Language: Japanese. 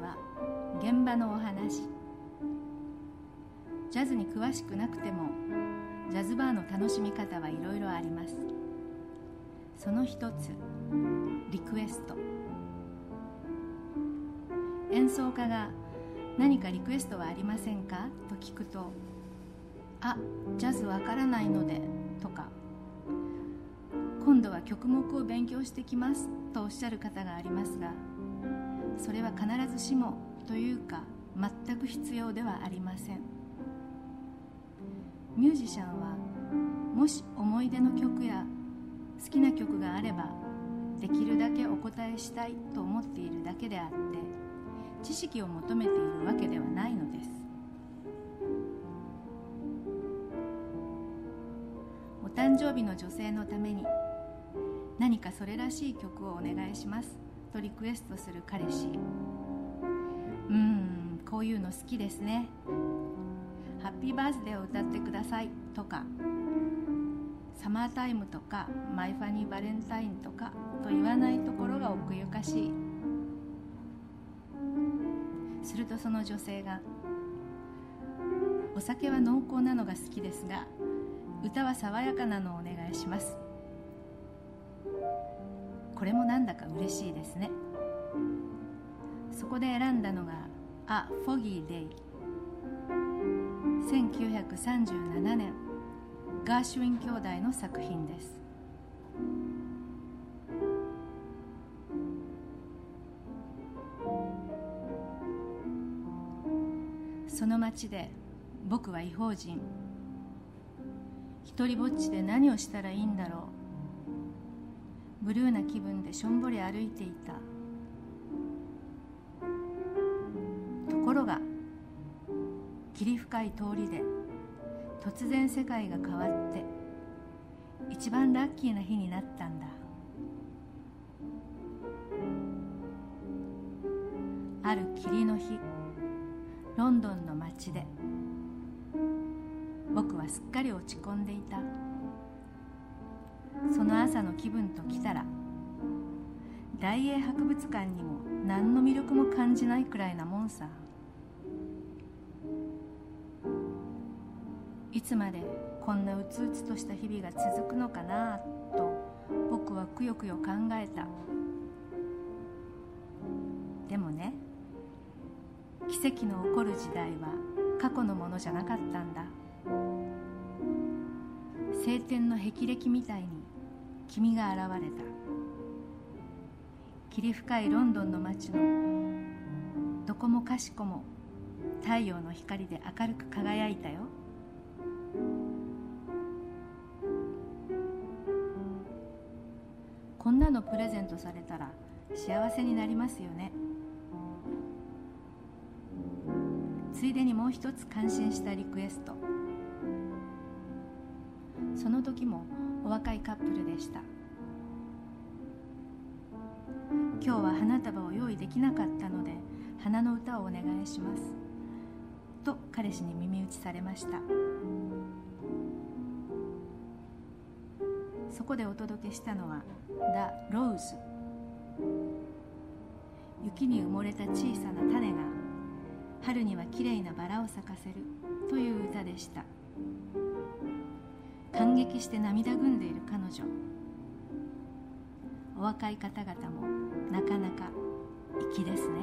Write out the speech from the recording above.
は現場のお話。ジャズに詳しくなくてもジャズバーの楽しみ方はいろいろあります。その一つリクエスト。演奏家が何かリクエストはありませんか？と聞くとあジャズわからないのでとか。今度は曲目を勉強してきますとおっしゃる方がありますがそれは必ずしもというか全く必要ではありません。ミュージシャンはもし思い出の曲や好きな曲があればできるだけお答えしたいと思っているだけであって知識を求めているわけではないのです。お誕生日の女性のために何かそれらしい曲をお願いします。とリクエストする彼氏。うんこういうの好きですね。ハッピーバースデーを歌ってください。とかサマータイムとかマイファニーバレンタインとかと言わないところが奥ゆかしい。するとその女性が「お酒は濃厚なのが好きですが歌は爽やかなのをお願いします」これもなんだか嬉しいですね。そこで選んだのが「A Foggy Day」1937年ガーシュウィン兄弟の作品です。その町で僕は違法人。一りぼっちで何をしたらいいんだろう。ブルーな気分でしょんぼり歩いていた。ところが霧深い通りで突然世界が変わって一番ラッキーな日になったんだ。ある霧の日ロンドンの街で僕はすっかり落ち込んでいた。その朝の気分ときたら大英博物館にも何の魅力も感じないくらいなもんさ。いつまでこんなうつうつとした日々が続くのかなと僕はくよくよ考えた。でもね奇跡の起こる時代は過去のものじゃなかったんだ。晴天の霹靂みたいに君が現れた。霧深いロンドンの街のどこもかしこも太陽の光で明るく輝いたよ。こんなのプレゼントされたら幸せになりますよね。ついでにもう一つ感心したリクエスト。その時もお若いカップルでした。今日は花束を用意できなかったので花の歌をお願いします。と彼氏に耳打ちされました。そこでお届けしたのは「The Rose」雪に埋もれた小さな種が春にはきれいなバラを咲かせるという歌でした。感激して涙ぐんでいる彼女。お若い方々もなかなか粋ですね。